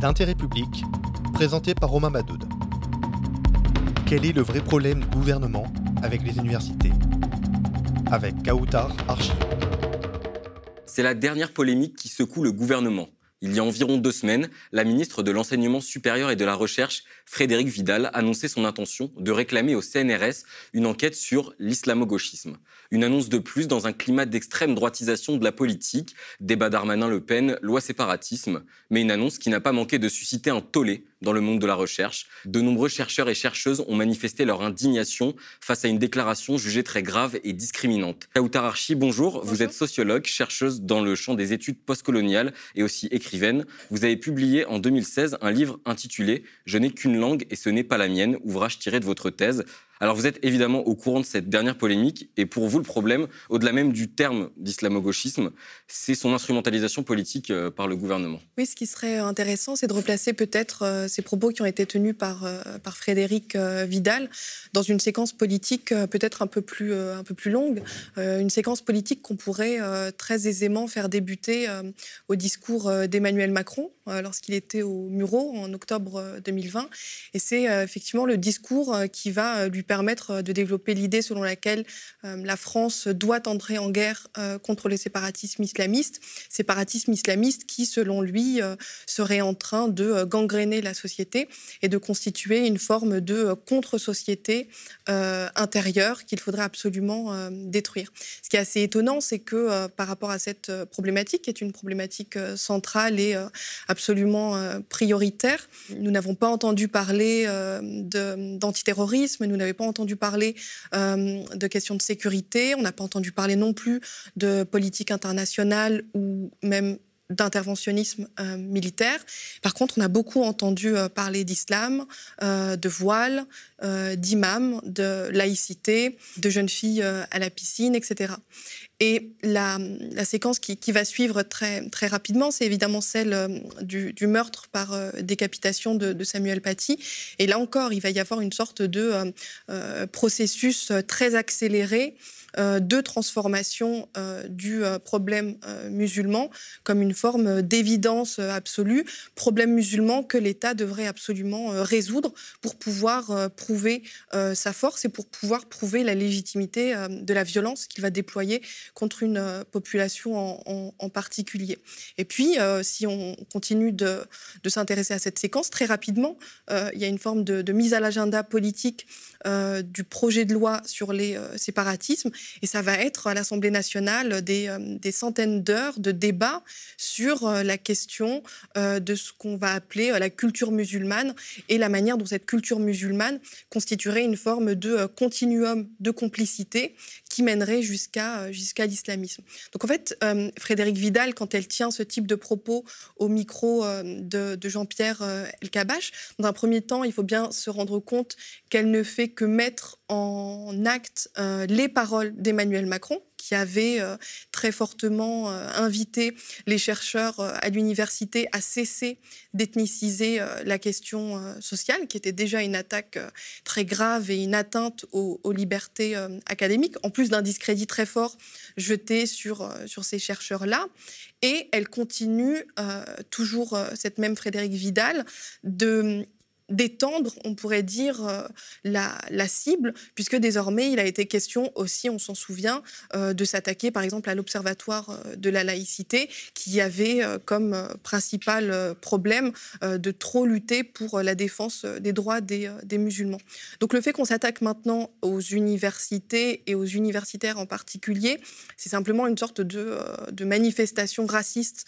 d'intérêt public, présenté par Romain Madoud. Quel est le vrai problème du gouvernement avec les universités? Avec Kautar Archie. C'est la dernière polémique qui secoue le gouvernement. Il y a environ deux semaines, la ministre de l'Enseignement supérieur et de la Recherche, Frédéric Vidal, annonçait son intention de réclamer au CNRS une enquête sur l'islamo-gauchisme. Une annonce de plus dans un climat d'extrême droitisation de la politique, débat Darmanin-Le Pen, loi séparatisme, mais une annonce qui n'a pas manqué de susciter un tollé dans le monde de la recherche. De nombreux chercheurs et chercheuses ont manifesté leur indignation face à une déclaration jugée très grave et discriminante. Kautar Archi, bonjour. bonjour. Vous êtes sociologue, chercheuse dans le champ des études postcoloniales et aussi écrivaine. Vous avez publié en 2016 un livre intitulé Je n'ai qu'une langue et ce n'est pas la mienne, ouvrage tiré de votre thèse. Alors vous êtes évidemment au courant de cette dernière polémique, et pour vous le problème, au-delà même du terme d'islamo-gauchisme, c'est son instrumentalisation politique euh, par le gouvernement. Oui, ce qui serait intéressant, c'est de replacer peut-être euh, ces propos qui ont été tenus par, euh, Frédéric Vidal dans une séquence politique peut-être un, peu plus, un peu plus longue, une séquence politique qu'on pourrait très aisément faire débuter au discours d'Emmanuel Macron lorsqu'il était au Muro en octobre 2020. Et c'est effectivement le discours qui va lui permettre euh, de développer l'idée selon laquelle euh, la France doit entrer en guerre euh, contre les séparatismes islamistes, séparatismes islamistes qui, selon lui, seraient en train de gangréner la société et de constituer une forme de contre-société intérieure qu'il faudrait absolument détruire. Ce qui est assez étonnant, c'est que par rapport à cette problématique, qui est une problématique centrale et absolument prioritaire, nous n'avons pas entendu parler d'antiterrorisme, nous n'avons pas entendu parler euh, de questions de sécurité, on n'a pas entendu parler non plus de politique internationale ou même d'interventionnisme euh, militaire. Par contre, on a beaucoup entendu euh, parler d'islam, de voile, d'imam, de laïcité, de jeunes filles à la piscine, etc. Et la, séquence qui, va suivre très, très rapidement, c'est évidemment celle euh, du, meurtre par décapitation de, Samuel Paty. Et là encore, il va y avoir une sorte de processus très accéléré euh, de transformation euh, du euh, problème musulman comme une forme d'évidence absolue, problème musulman que l'État devrait absolument résoudre pour pouvoir prouver sa force et pour pouvoir prouver la légitimité de la violence qu'il va déployer contre une population en, particulier. Et puis, si on continue de, s'intéresser à cette séquence, très rapidement, il y a une forme de, mise à l'agenda politique euh, du projet de loi sur les euh, séparatismes. Et ça va être à l'Assemblée nationale des, euh, des centaines d'heures de débats sur euh, la question euh, de ce qu'on va appeler la culture musulmane et la manière dont cette culture musulmane constituerait une forme de continuum de complicité mènerait jusqu'à jusqu'à l'islamisme. Donc en fait, Frédéric Vidal, quand elle tient ce type de propos au micro de, de Jean-Pierre Elkabach, dans un premier temps, il faut bien se rendre compte qu'elle ne fait que mettre en acte euh, les paroles d'Emmanuel Macron, qui avait euh, très fortement euh, invité les chercheurs euh, à l'université à cesser d'ethniciser la question sociale, qui était déjà une attaque très grave et une atteinte aux, aux libertés académiques, en plus d'un discrédit très fort jeté sur, sur ces chercheurs-là. Et elle continue, toujours cette même Frédéric Vidal, de d'étendre, on pourrait dire, euh, la, la, cible, puisque désormais, il a été question aussi, on s'en souvient, euh, de s'attaquer par exemple à l'Observatoire euh, de la laïcité, qui avait comme principal problème de trop lutter pour la défense des droits des, des musulmans. Donc le fait qu'on s'attaque maintenant aux universités et aux universitaires en particulier, c'est simplement une sorte de, de manifestation raciste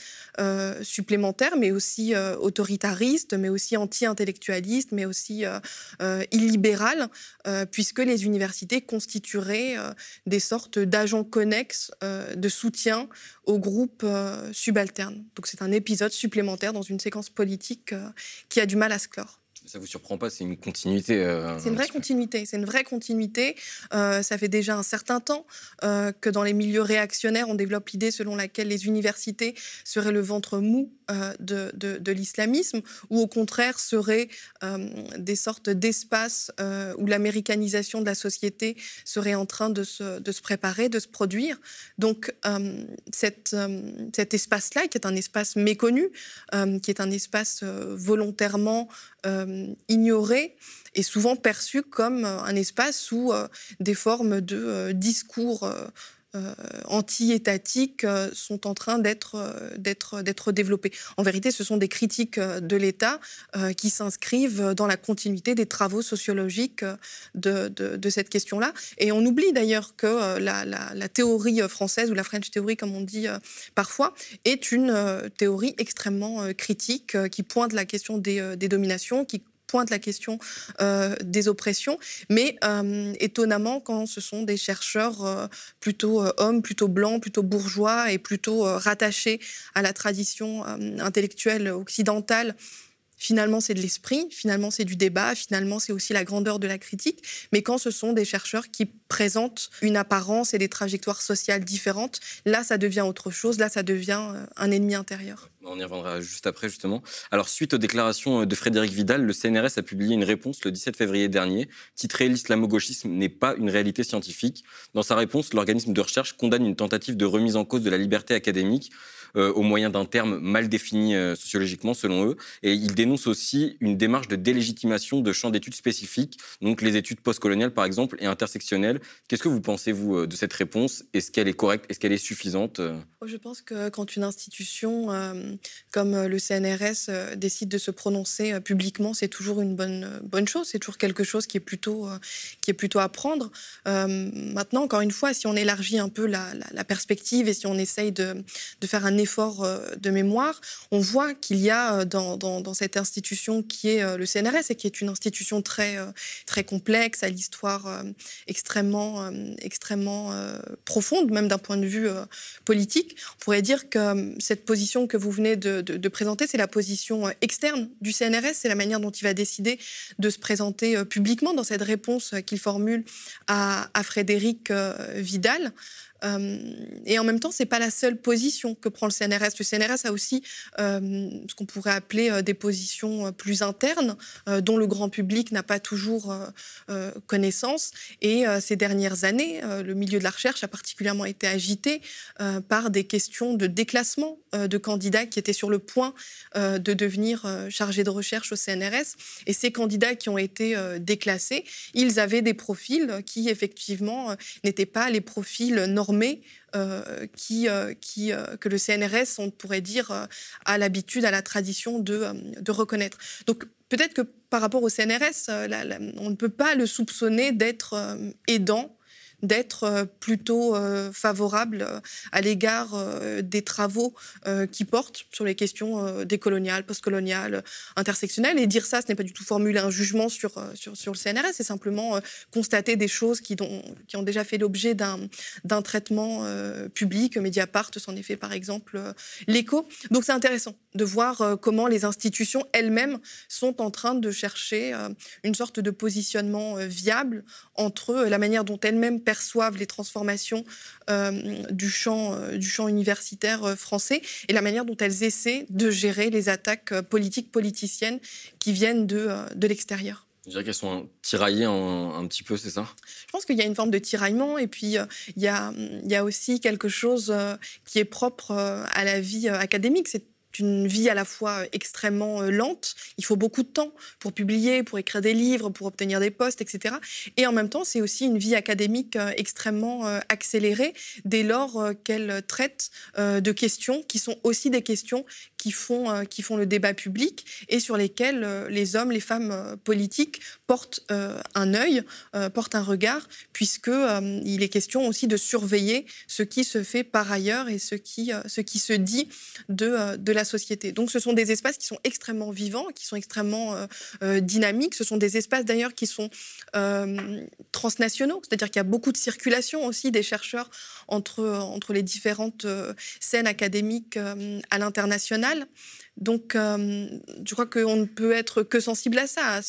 supplémentaire, mais aussi autoritariste, mais aussi anti-intellectualiste mais aussi euh, euh, illibéral, euh, puisque les universités constitueraient des sortes d'agents connexes de soutien aux groupes subalternes. Donc c'est un épisode supplémentaire dans une séquence politique qui a du mal à se clore Ça vous surprend pas C'est une continuité. c'est une vraie continuité. C'est une vraie continuité. ça fait déjà un certain temps que dans les milieux réactionnaires, on développe l'idée selon laquelle les universités seraient le ventre mou de, de, de l'islamisme, ou au contraire seraient des sortes d'espaces où l'américanisation de la société serait en train de se, de se préparer, de se produire. Donc cette, cet espace-là, qui est un espace méconnu, qui est un espace volontairement ignoré, est souvent perçu comme un espace où des formes de discours euh, anti-étatiques euh, sont en train euh, d'être développées. En vérité, ce sont des critiques de l'État qui s'inscrivent dans la continuité des travaux sociologiques de, de, cette question-là. Et on oublie d'ailleurs que la, la, théorie française, ou la French Theory comme on dit parfois, est une théorie extrêmement critique qui pointe la question des, des dominations, qui pointe la question euh, des oppressions, mais euh, étonnamment, quand ce sont des chercheurs euh, plutôt hommes, plutôt blancs, plutôt bourgeois et plutôt rattachés à la tradition intellectuelle occidentale, Finalement, c'est de l'esprit, finalement, c'est du débat, finalement, c'est aussi la grandeur de la critique. Mais quand ce sont des chercheurs qui présentent une apparence et des trajectoires sociales différentes, là, ça devient autre chose, là, ça devient euh, un ennemi intérieur. On y reviendra juste après, justement. Alors, suite aux déclarations de Frédéric Vidal, le CNRS a publié une réponse le 17 février dernier, titrée L'islamo-gauchisme n'est pas une réalité scientifique. Dans sa réponse, l'organisme de recherche condamne une tentative de remise en cause de la liberté académique euh, au moyen d'un terme mal défini euh, sociologiquement, selon eux. Et ils dénoncent aussi une démarche de délégitimation de champs d'études spécifiques, donc les études postcoloniales, par exemple, et intersectionnelles. Qu'est-ce que vous pensez, vous, euh, de cette réponse? Est-ce qu'elle est correcte? Est-ce qu'elle est suffisante? Oh, Je pense que quand une institution comme le CNRS décide de se prononcer publiquement, c'est toujours une bonne, bonne chose. C'est toujours quelque chose qui est plutôt, qui est plutôt à prendre. maintenant, encore une fois, si on élargit un peu la, perspective et si on essaye de, de faire un effort euh, de mémoire, on voit qu'il y a euh, dans, cette institution qui est euh, le CNRS et qui est une institution très, très complexe, à l'histoire extrêmement, extrêmement profonde, même d'un point de vue politique. On pourrait dire que cette position que vous venez de, présenter, c'est la position externe du CNRS, c'est la manière dont il va décider de se présenter publiquement dans cette réponse qu'il formule à, à Frédéric Vidal. Euh, et en même temps, c'est pas la seule position que prend le CNRS. Le CNRS a aussi euh, ce qu'on pourrait appeler euh, des positions plus internes, dont le grand public n'a pas toujours connaissance. Et ces dernières années, le milieu de la recherche a particulièrement été agité par des questions de déclassement de candidats qui étaient sur le point de devenir chargés de recherche au CNRS. Et ces candidats qui ont été déclassés, ils avaient des profils qui, effectivement, n'étaient pas les profils normaux euh, qui, euh, euh, que le CNRS, on pourrait dire, a l'habitude, a la tradition de reconnaître. Donc peut-être que par rapport au CNRS, on ne peut pas le soupçonner d'être aidant d'être euh, plutôt euh, favorable euh, à l'égard des travaux qui portent sur les questions décoloniales, postcoloniales, intersectionnelles. Et dire ça, ce n'est pas du tout formuler un jugement sur, sur, sur le CNRS, c'est simplement constater des choses qui, dont, qui ont déjà fait l'objet d'un traitement public. Mediapart s'en est fait par exemple l'écho. Donc c'est intéressant de voir comment les institutions elles-mêmes sont en train de chercher une sorte de positionnement viable entre la manière dont elles-mêmes perçoivent les transformations euh, du, champ, euh, du champ universitaire euh, français et la manière dont elles essaient de gérer les attaques politiques, politiciennes qui viennent de, de l'extérieur. Je dirais qu'elles sont tiraillées un, petit peu, c'est ça? Je pense qu'il y a une forme de tiraillement et puis il, y a, il y a aussi quelque chose qui est propre à la vie académique. C'est une vie à la fois extrêmement euh, lente. Il faut beaucoup de temps pour publier, pour écrire des livres, pour obtenir des postes, etc. Et en même temps, c'est aussi une vie académique euh, extrêmement euh, accélérée dès lors qu'elle traite de questions qui sont aussi des questions qui font, qui font le débat public et sur lesquelles les hommes, les femmes politiques portent un œil, portent un regard, puisque il est question aussi de surveiller ce qui se fait par ailleurs et ce qui, ce qui se dit de, de la société. Donc ce sont des espaces qui sont extrêmement vivants, qui sont extrêmement dynamiques. Ce sont des espaces d'ailleurs qui sont transnationaux, c'est-à-dire qu'il y a beaucoup de circulation aussi des chercheurs entre, entre les différentes scènes académiques à l'international. Donc, je crois qu'on ne peut être que sensible à ça,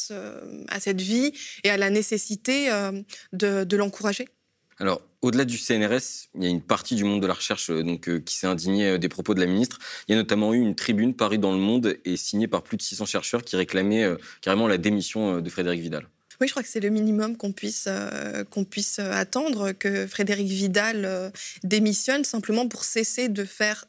à, cette vie et à la nécessité de l'encourager. Alors, au-delà du CNRS, il y a une partie du monde de la recherche euh, donc, euh, qui s'est indignée euh, des propos de la ministre. Il y a notamment eu une tribune parue dans le monde et signée par plus de 600 chercheurs qui réclamaient carrément la démission de Frédéric Vidal. Oui, je crois que c'est le minimum qu'on puisse, euh, qu'on puisse euh, attendre, que Frédéric Vidal euh, démissionne simplement pour cesser de faire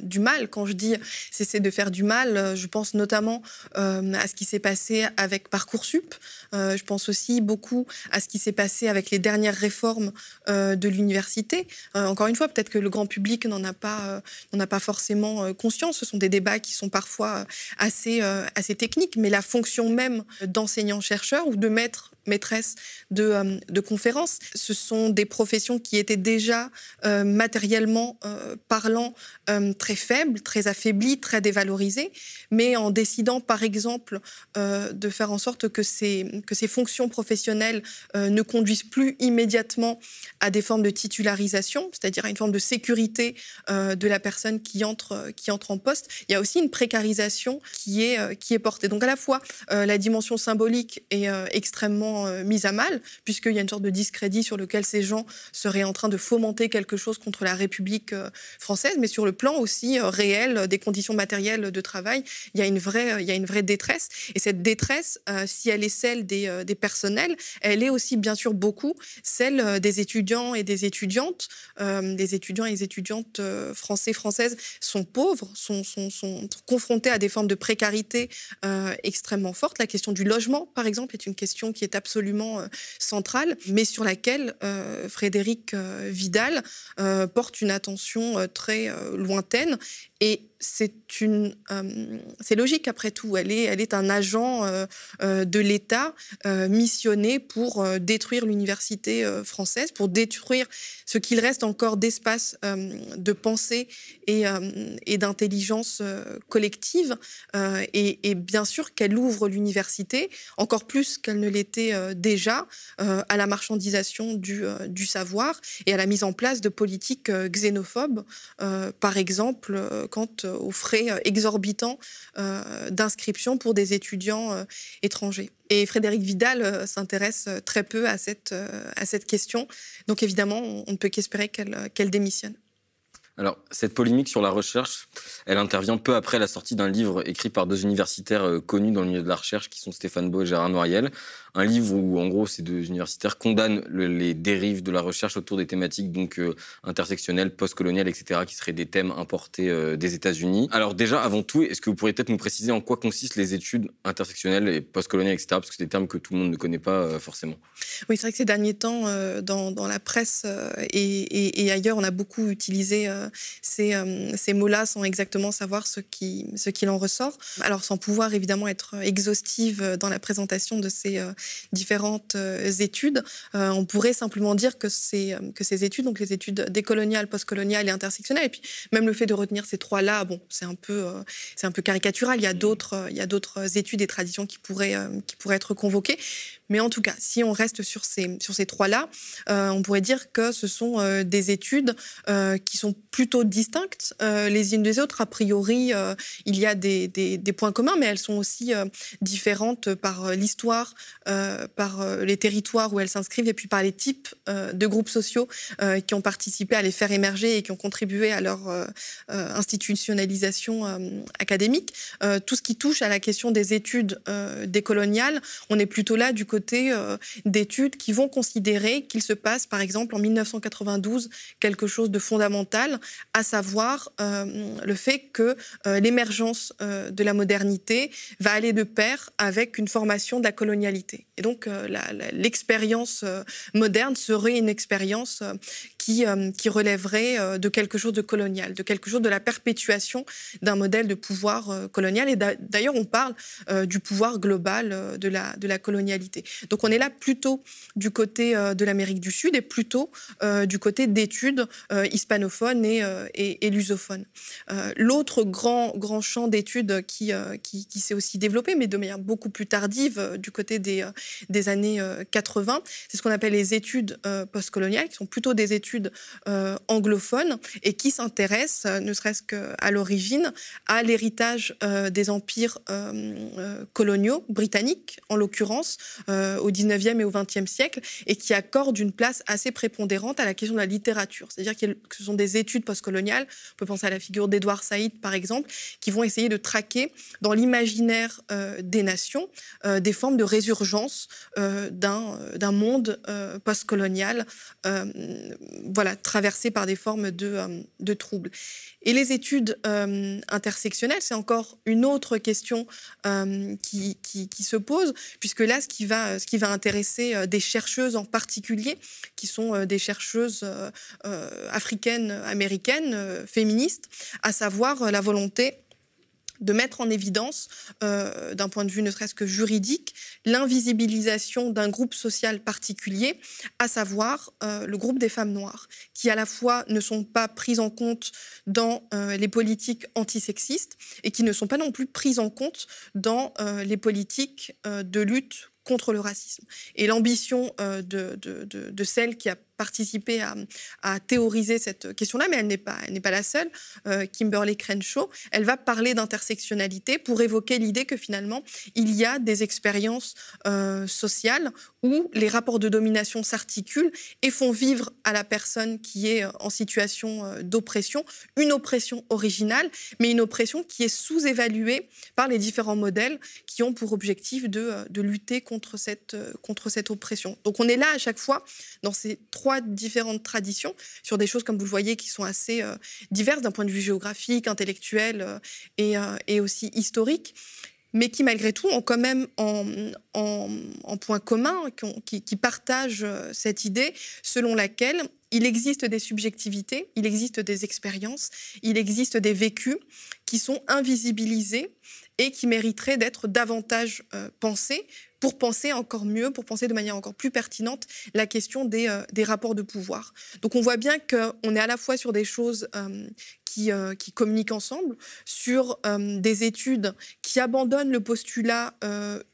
du mal. Quand je dis cesser de faire du mal, je pense notamment à ce qui s'est passé avec Parcoursup. je pense aussi beaucoup à ce qui s'est passé avec les dernières réformes de l'université. encore une fois, peut-être que le grand public n'en a pas, a pas forcément conscience. Ce sont des débats qui sont parfois assez, assez techniques, mais la fonction même d'enseignant-chercheur ou de maître maîtresse de, euh, de, conférences. Ce sont des professions qui étaient déjà euh, matériellement euh, parlant très faibles, très affaiblies, très dévalorisées, mais en décidant par exemple de faire en sorte que ces, que ces fonctions professionnelles ne conduisent plus immédiatement à des formes de titularisation, c'est-à-dire à une forme de sécurité de la personne qui entre, qui entre en poste, il y a aussi une précarisation qui est, qui est portée. Donc à la fois la dimension symbolique est extrêmement euh, mise à mal, puisqu'il y a une sorte de discrédit sur lequel ces gens seraient en train de fomenter quelque chose contre la République euh, française, mais sur le plan aussi euh, réel des conditions matérielles de travail, il y a une vraie, détresse. Et cette détresse, si elle est celle des, personnels, elle est aussi bien sûr beaucoup celle des étudiants et des étudiantes. des étudiants et des étudiantes français, françaises sont pauvres, sont, confrontés à des formes de précarité extrêmement fortes. La question du logement, par exemple, est une question qui est absolument euh, centrale, mais sur laquelle euh, Frédéric euh, Vidal porte une attention très lointaine et c'est logique après tout. Elle est, un agent de l'État missionné pour détruire l'université française, pour détruire ce qu'il reste encore d'espace de pensée et, d'intelligence collective. Et, et, bien sûr qu'elle ouvre l'université encore plus qu'elle ne l'était déjà à la marchandisation du, du, savoir et à la mise en place de politiques xénophobes, par exemple quant aux frais euh, exorbitants euh, d'inscription pour des étudiants euh, étrangers. Et Frédéric Vidal s'intéresse très peu à cette, à cette question. Donc évidemment, on ne peut qu'espérer qu'elle démissionne. Alors, cette polémique sur la recherche, elle intervient peu après la sortie d'un livre écrit par deux universitaires euh, connus dans le milieu de la recherche, qui sont Stéphane Beau et Gérard Noiriel. Un livre où, en gros, ces deux universitaires condamnent les dérives de la recherche autour des thématiques donc euh, intersectionnelles, postcoloniales, etc., qui seraient des thèmes importés euh, des États-Unis. Alors, déjà, avant tout, est-ce que vous pourriez peut-être nous préciser en quoi consistent les études intersectionnelles et postcoloniales, etc., parce que c'est des termes que tout le monde ne connaît pas forcément Oui, c'est vrai que ces derniers temps, dans, la presse et, ailleurs, on a beaucoup utilisé ces, euh, ces mots-là sans exactement savoir ce qu'il ce qu'il en ressort. Alors sans pouvoir évidemment être exhaustive dans la présentation de ces euh, différentes euh, études, on pourrait simplement dire que ces, que ces études, donc les études décoloniales, postcoloniales et intersectionnelles, et puis même le fait de retenir ces trois-là, bon, c'est un peu, c'est un peu caricatural. Il y a d'autres, il y a d'autres études et traditions qui pourraient, qui pourraient être convoquées. Mais en tout cas, si on reste sur ces, sur ces trois-là, euh, on pourrait dire que ce sont euh, des études euh, qui sont plutôt distinctes les unes des autres. A priori, il y a des, des, des, points communs, mais elles sont aussi différentes par l'histoire, par les territoires où elles s'inscrivent et puis par les types de groupes sociaux qui ont participé à les faire émerger et qui ont contribué à leur institutionnalisation académique. tout ce qui touche à la question des études décoloniales, on est plutôt là du côté euh, d'études qui vont considérer qu'il se passe, par exemple, en 1992, quelque chose de fondamental, à savoir euh, le fait que euh, l'émergence de la modernité va aller de pair avec une formation de la colonialité. Et donc, l'expérience moderne serait une expérience qui qui, relèverait de quelque chose de colonial, de quelque chose de la perpétuation d'un modèle de pouvoir colonial. Et d'ailleurs, on parle du pouvoir global de, la, colonialité. Donc on est là plutôt du côté de l'Amérique du Sud et plutôt du côté d'études hispanophones et, lusophones. L'autre grand, champ d'études qui, s'est aussi développé, mais de manière beaucoup plus tardive du côté des années 80, c'est ce qu'on appelle les études postcoloniales, qui sont plutôt des études anglophones et qui s'intéressent, ne serait-ce qu'à l'origine, à l'héritage des empires coloniaux britanniques, en l'occurrence, au 19e et au 20e siècle, et qui accordent une place assez prépondérante à la question de la littérature. C'est-à-dire que ce sont des études postcoloniales, on peut penser à la figure d'Edouard Saïd, par exemple, qui vont essayer de traquer dans l'imaginaire des nations des formes de résurgence d'un monde postcolonial voilà, traversé par des formes de, de troubles. Et les études intersectionnelles, c'est encore une autre question qui, qui, qui, se pose, puisque là, ce qui va, ce qui va intéresser des chercheuses en particulier, qui sont des chercheuses africaines, américaines, féministes, à savoir la volonté de mettre en évidence, euh, d'un point de vue ne serait-ce que juridique, l'invisibilisation d'un groupe social particulier, à savoir euh, le groupe des femmes noires, qui à la fois ne sont pas prises en compte dans euh, les politiques antisexistes et qui ne sont pas non plus prises en compte dans les politiques de lutte contre le racisme. Et l'ambition de, celle qui a participé à, théoriser cette question-là, mais elle n'est pas, pas la seule. Euh, Kimberly Crenshaw, elle va parler d'intersectionnalité pour évoquer l'idée que finalement il y a des expériences euh, sociales où les rapports de domination s'articulent et font vivre à la personne qui est en situation euh, d'oppression une oppression originale, mais une oppression qui est sous-évaluée par les différents modèles qui ont pour objectif de, de lutter contre cette, contre cette oppression. Donc on est là à chaque fois dans ces trois différentes traditions sur des choses, comme vous le voyez, qui sont assez euh, diverses d'un point de vue géographique, intellectuel euh, et, euh, et, aussi historique mais qui malgré tout ont quand même en, point commun, qui, partagent cette idée selon laquelle il existe des subjectivités, il existe des expériences, il existe des vécus qui sont invisibilisés et qui mériteraient d'être davantage pensés pour penser encore mieux, pour penser de manière encore plus pertinente la question des, euh, des rapports de pouvoir. Donc on voit bien qu'on est à la fois sur des choses euh, qui, euh, qui, communiquent ensemble, sur des études qui abandonnent le postulat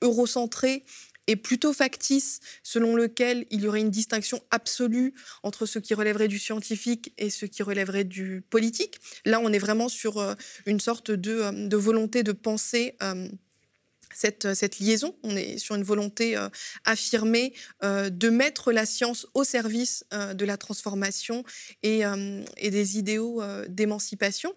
eurocentré et plutôt factice, selon lequel il y aurait une distinction absolue entre ce qui relèverait du scientifique et ce qui relèverait du politique. Là, on est vraiment sur une sorte de volonté de penser cette, cette, liaison. On est sur une volonté euh, affirmée euh, de mettre la science au service euh, de la transformation et, des idéaux d'émancipation.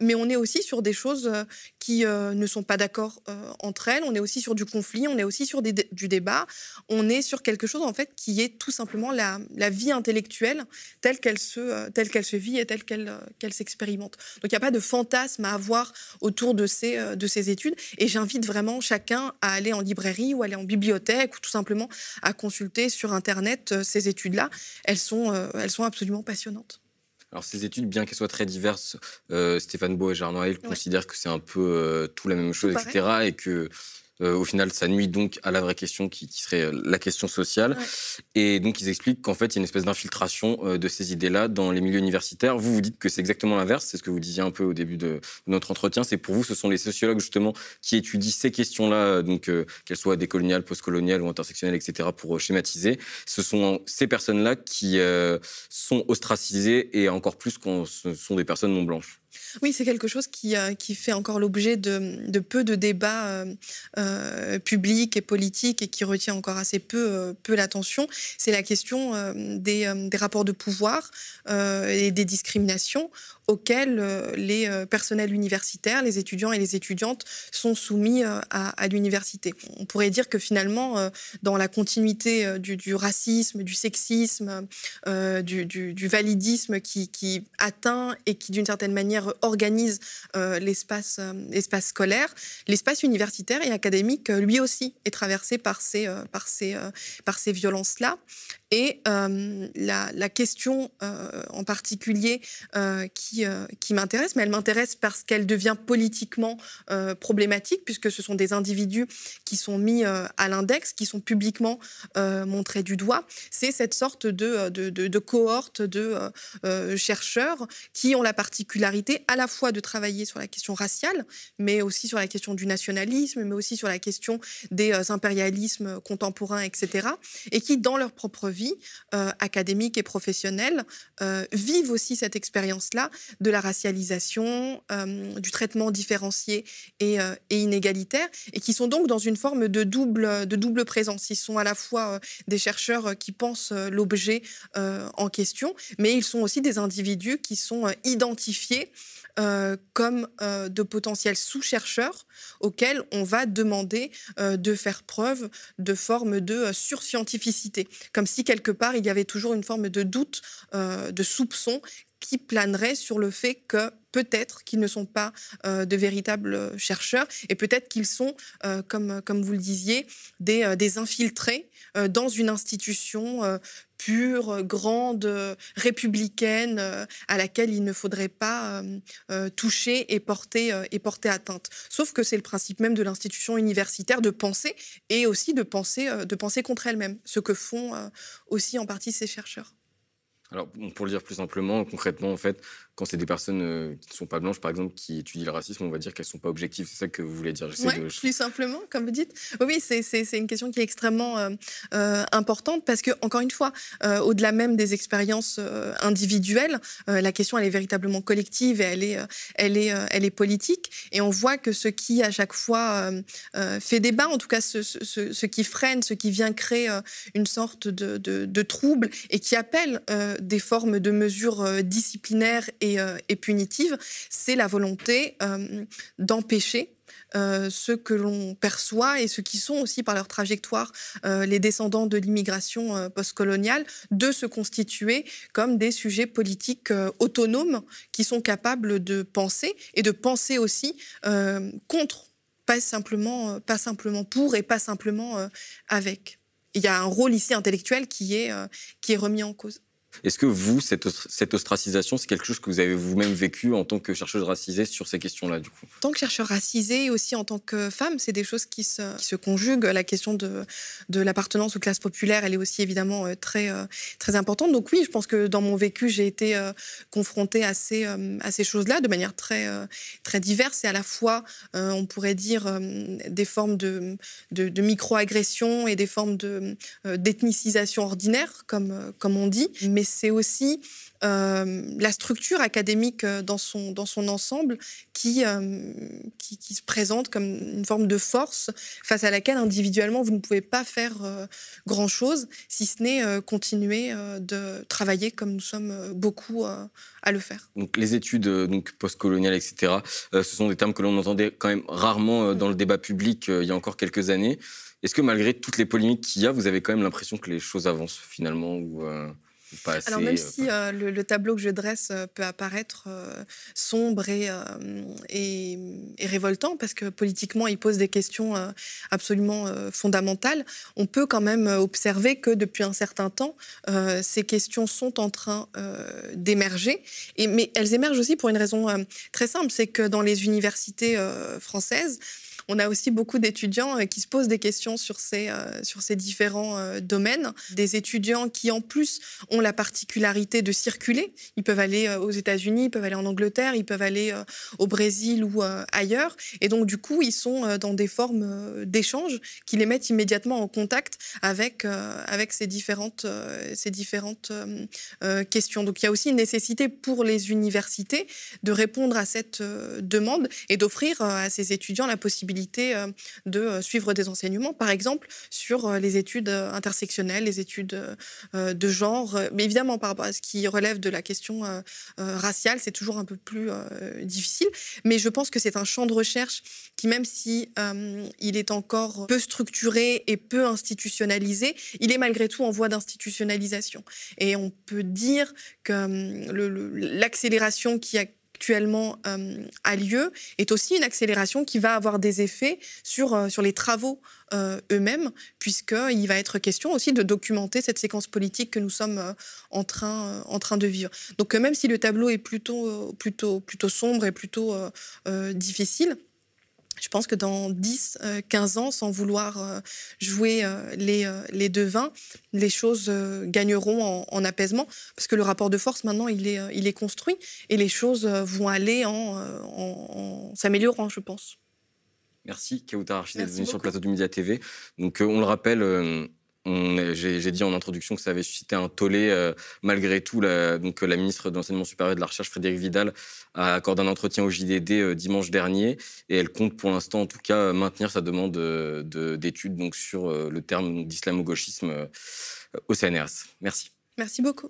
mais on est aussi sur des choses qui ne sont pas d'accord entre elles. On est aussi sur du conflit, on est aussi sur du débat. On est sur quelque chose en fait qui est tout simplement la, la vie intellectuelle telle qu'elle se, telle qu'elle se vit et telle qu'elle qu'elle s'expérimente. Donc il n'y a pas de fantasme à avoir autour de ces, de ces études. Et j'invite vraiment chacun à aller en librairie ou aller en bibliothèque ou tout simplement à consulter sur Internet euh, ces études-là. Elles sont, euh, elles sont absolument passionnantes. Alors ces études, bien qu'elles soient très diverses, euh, Stéphane Beau et Jean Noël considèrent que c'est un peu tout la même chose, etc. Et que euh, au final, ça nuit donc à la vraie question qui, serait euh, la question sociale. Et donc, ils expliquent qu'en fait, il y a une espèce d'infiltration euh, de ces idées-là dans les milieux universitaires. Vous, vous dites que c'est exactement l'inverse. C'est ce que vous disiez un peu au début de notre entretien. C'est pour vous, ce sont les sociologues justement qui étudient ces questions-là, donc qu'elles soient décoloniales, postcoloniales ou intersectionnelles, etc., pour schématiser. Ce sont ces personnes-là qui sont ostracisées et encore plus quand ce sont des personnes non blanches. Oui, c'est quelque chose qui, euh, fait encore l'objet de, peu de débats euh, euh, publics et politiques et qui retient encore assez peu, l'attention. C'est la question des, rapports de pouvoir et des discriminations auxquels les personnels universitaires, les étudiants et les étudiantes sont soumis à, l'université. On pourrait dire que finalement, dans la continuité du, racisme, du sexisme, du, validisme qui, qui, atteint et qui d'une certaine manière organise l'espace scolaire, l'espace universitaire et académique, lui aussi, est traversé par ces, par ces, par ces violences-là. Et euh, la, question euh, en particulier euh, qui, qui m'intéresse, mais elle m'intéresse parce qu'elle devient politiquement problématique, puisque ce sont des individus qui sont mis à l'index, qui sont publiquement montrés du doigt, c'est cette sorte de, cohorte de chercheurs qui ont la particularité à la fois de travailler sur la question raciale, mais aussi sur la question du nationalisme, mais aussi sur la question des impérialismes contemporains, etc., et qui, dans leur propre vie, euh, académiques et professionnels euh, vivent aussi cette expérience-là de la racialisation, euh, du traitement différencié et, inégalitaire, et qui sont donc dans une forme de double, de double présence. Ils sont à la fois des chercheurs qui pensent l'objet en question, mais ils sont aussi des individus qui sont identifiés euh, comme euh, de potentiels sous-chercheurs auxquels on va demander euh, de faire preuve de forme de surscientificité, comme si quelque part il y avait toujours une forme de doute, de soupçon planerait sur le fait que peut-être qu'ils ne sont pas de véritables chercheurs et peut-être qu'ils sont, comme, comme vous le disiez, des, des infiltrés dans une institution pure, grande, républicaine, euh, à laquelle il ne faudrait pas euh, euh, toucher et porter, et porter atteinte. Sauf que c'est le principe même de l'institution universitaire de penser et aussi de penser, de penser contre elle-même, ce que font aussi en partie ces chercheurs. Alors, pour le dire plus simplement, concrètement, en fait, quand c'est des personnes euh, qui ne sont pas blanches, par exemple, qui étudient le racisme, on va dire qu'elles ne sont pas objectives. C'est ça que vous voulez dire Oui, plus simplement, comme vous dites. Oui, c'est une question qui est extrêmement euh, euh, importante parce que, encore une fois, au-delà même des expériences individuelles, la question, elle est véritablement collective et elle est, elle, est, elle est politique. Et on voit que ce qui, à chaque fois, fait débat, en tout cas, ce, ce, ce, qui freine, ce qui vient créer une sorte de, de, de trouble et qui appelle des formes de mesures disciplinaires euh, et, punitive, c'est la volonté euh, d'empêcher euh, ceux que l'on perçoit et ceux qui sont aussi par leur trajectoire les descendants de l'immigration postcoloniale de se constituer comme des sujets politiques autonomes qui sont capables de penser et de penser aussi contre, pas simplement, pas simplement pour et pas simplement avec. Il y a un rôle ici intellectuel qui est, qui est remis en cause. Est-ce que vous, cette, ostracisation, c'est quelque chose que vous avez vous-même vécu en tant que chercheuse racisée sur ces questions-là, du coup? En tant que chercheur racisée et aussi en tant que femme, c'est des choses qui se, conjuguent. La question de, de l'appartenance aux classes populaires, elle est aussi évidemment euh, très, euh, très importante. Donc oui, je pense que dans mon vécu, j'ai été euh, confrontée à ces, à ces choses-là de manière très, très diverse et à la fois, on pourrait dire, des formes de, de, de micro-agressions et des formes d'ethnicisation ordinaire, comme, comme on dit. C'est aussi euh, la structure académique euh, dans son, dans son ensemble qui, euh, qui, qui, se présente comme une forme de force face à laquelle individuellement vous ne pouvez pas faire grand-chose, si ce n'est continuer de travailler comme nous sommes beaucoup à le faire. Donc les études donc postcoloniales, etc., ce sont des termes que l'on entendait quand même rarement dans le débat public il y a encore quelques années. Est-ce que malgré toutes les polémiques qu'il y a, vous avez quand même l'impression que les choses avancent finalement ou alors même euh, si euh, le, tableau que je dresse euh, peut apparaître sombre et, et, révoltant, parce que politiquement il pose des questions absolument fondamentales, on peut quand même observer que depuis un certain temps, ces questions sont en train d'émerger. Mais elles émergent aussi pour une raison très simple, c'est que dans les universités françaises, on a aussi beaucoup d'étudiants euh, qui se posent des questions sur ces, euh, différents euh, domaines. Des étudiants qui, en plus, ont la particularité de circuler. Ils peuvent aller aux États-Unis, ils peuvent aller en Angleterre, ils peuvent aller au Brésil ou ailleurs. Et donc, du coup, ils sont dans des formes d'échange qui les mettent immédiatement en contact avec, ces différentes questions. Donc, il y a aussi une nécessité pour les universités de répondre à cette demande et d'offrir à ces étudiants la possibilité possibilité de suivre des enseignements, par exemple sur les études intersectionnelles, les études de genre. Mais évidemment, par rapport à ce qui relève de la question raciale, c'est toujours un peu plus difficile. Mais je pense que c'est un champ de recherche qui, même si il est encore peu structuré et peu institutionnalisé, il est malgré tout en voie d'institutionnalisation. Et on peut dire que l'accélération qui a actuellement euh, a lieu est aussi une accélération qui va avoir des effets sur, euh, sur les travaux euh, eux-mêmes, puisqu'il va être question aussi de documenter cette séquence politique que nous sommes en, train, en train de vivre. Donc même si le tableau est plutôt, plutôt, plutôt sombre et plutôt difficile, je pense que dans 10, 15 euh, ans, sans vouloir euh, jouer euh, les, les devins, les choses gagneront en, apaisement, parce que le rapport de force, maintenant, il est, il est construit, et les choses vont aller en, en, s'améliorant, je pense. Merci, Kauta Rachid, d'être venu sur le plateau du Média TV. Donc, on le rappelle, j'ai dit en introduction que ça avait suscité un tollé. Euh, malgré tout, la, donc, la ministre de l'Enseignement supérieur et de la Recherche, Frédéric Vidal, a accordé un entretien au JDD euh, dimanche dernier. Et elle compte pour l'instant, en tout cas, maintenir sa demande euh, d'études donc, sur le terme d'islamo-gauchisme au CNRS. Merci. Merci beaucoup.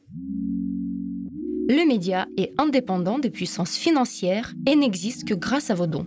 Le média est indépendant des puissances financières et n'existe que grâce à vos dons.